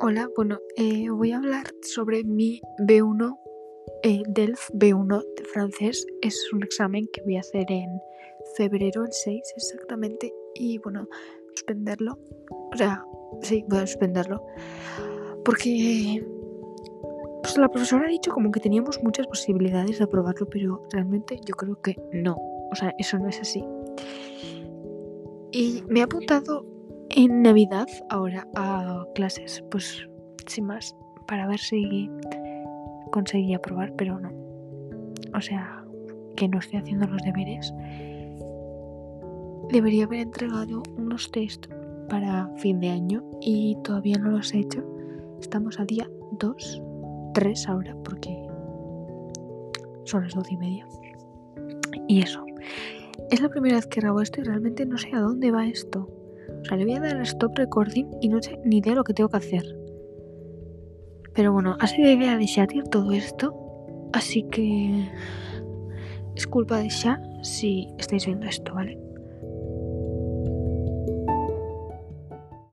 Hola, bueno, eh, voy a hablar sobre mi B1, eh, DELF B1 de francés. Es un examen que voy a hacer en febrero, el 6 exactamente, y bueno, suspenderlo. O sea, sí, voy a suspenderlo. Porque pues la profesora ha dicho como que teníamos muchas posibilidades de aprobarlo, pero realmente yo creo que no. O sea, eso no es así. Y me he apuntado en Navidad ahora a clases, pues sin más, para ver si conseguía aprobar, pero no. O sea, que no estoy haciendo los deberes. Debería haber entregado unos test para fin de año y todavía no los he hecho. Estamos a día 2, 3 ahora, porque son las 12 y media. Y eso. Es la primera vez que grabo esto y realmente no sé a dónde va esto. Sea, le voy a dar stop recording y no sé ni idea lo que tengo que hacer. Pero bueno, ha sido idea de Shatir todo esto. Así que es culpa de Sha si estáis viendo esto, ¿vale?